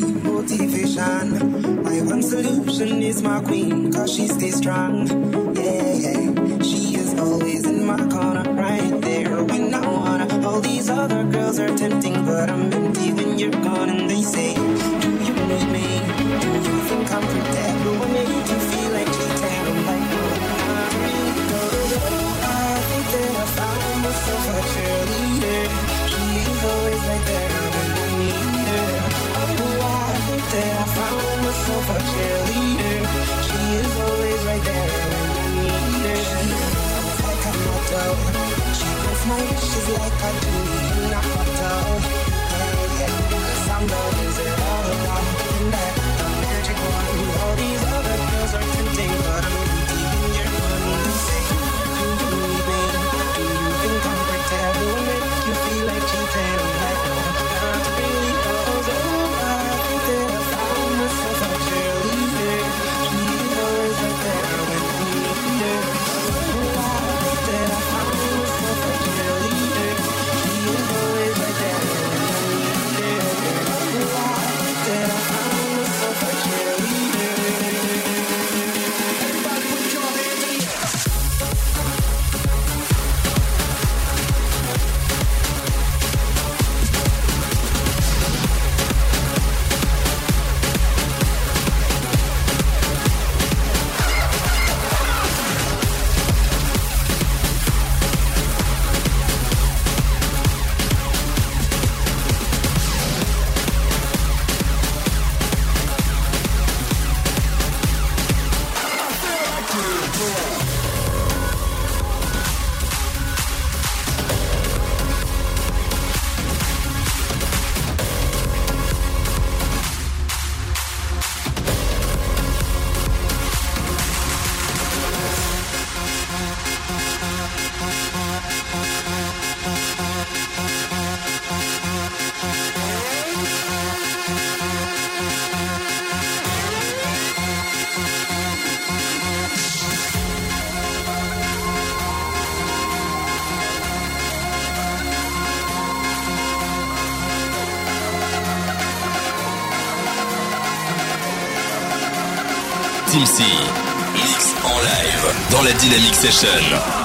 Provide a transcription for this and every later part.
motivation. My one solution is my queen, cause she stays strong. Yeah, she is always in my corner, right there when I wanna. All these other girls are tempting, but I'm empty when you're gone, and they say. She Check my wishes like I do in a hotel. Hey, yeah, cause I'm the wizard all along. And that the magic one. All these other girls are tempting, but I'm dans la Dynamic Session.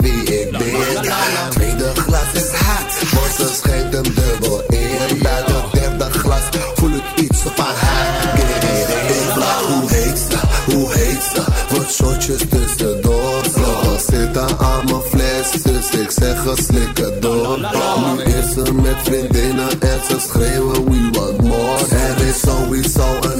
wie ik ben. Tweede glas is haat, ze schenkt hem dubbel in. Bij het derde glas voel ik iets van haar. Ik vraag hoe heet ze, hoe heet ze? Wat shotjes tussendoor. Vlog zitten aan mijn fles, dus ik zeg een door. Nu is ze met vriendinnen en ze schreeuwen we want more. Er is sowieso een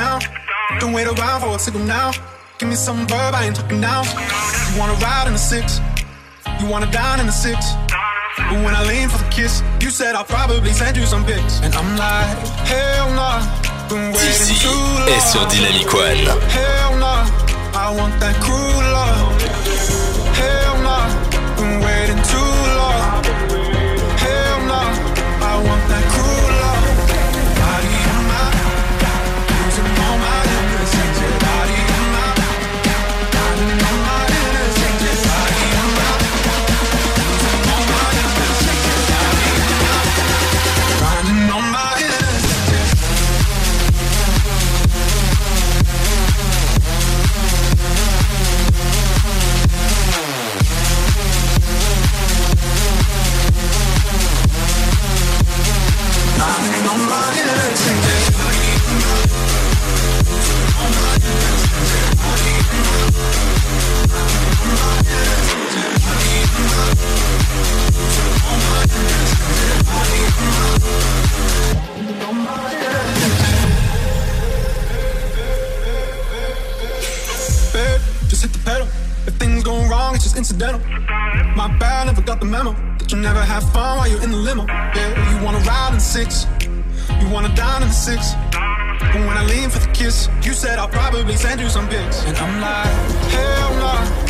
down. Don't wait around for a signal now. Give me some verb, I ain't talking now. You wanna ride in the six, you wanna dine in the six. But when I lean for the kiss, you said I'll probably send you some pics. And I'm like, hell nah, been waiting too long. sur Dynamic One. Hell nah, I want that cruel love. Hell nah, been waiting too long. wanna dine in the six. But when I lean for the kiss, you said I'll probably send you some pics. And I'm like, hell no. Nah.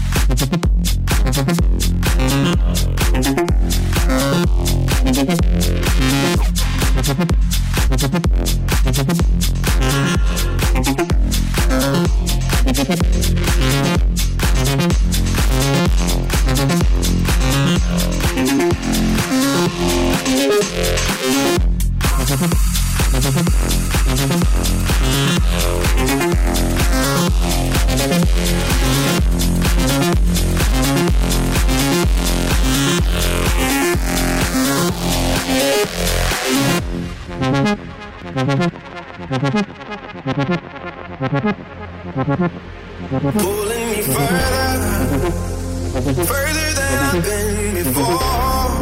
before,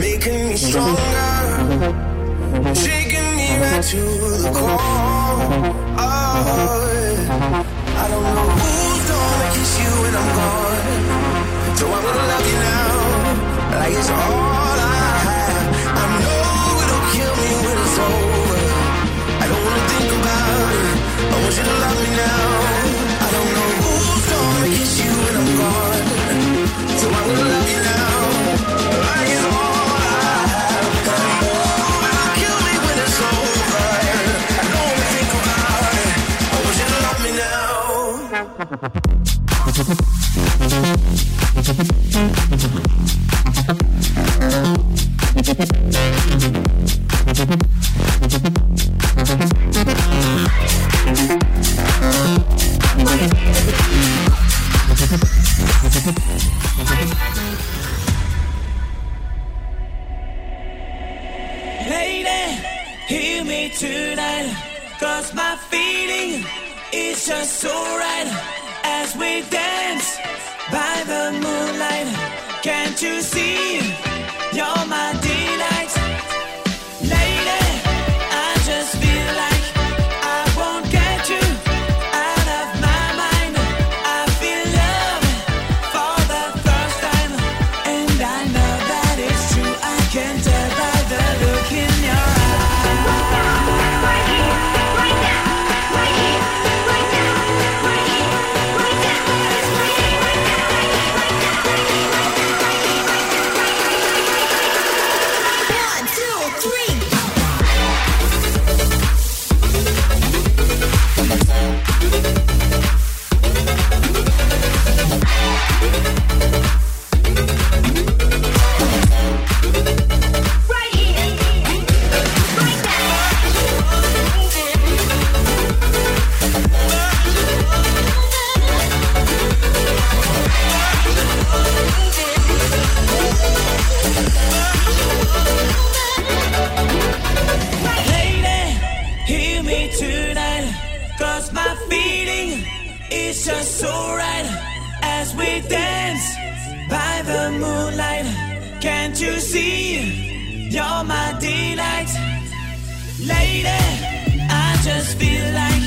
making me stronger, shaking me back to the core. I don't know who's gonna kiss you when I'm gone, so I'm gonna love you now, like it's all I have. I know it'll kill me when it's over. I don't wanna think about it. I want you to love me now. Thank you. Lady, I just feel like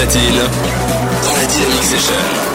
platine dans la Dynamic Session.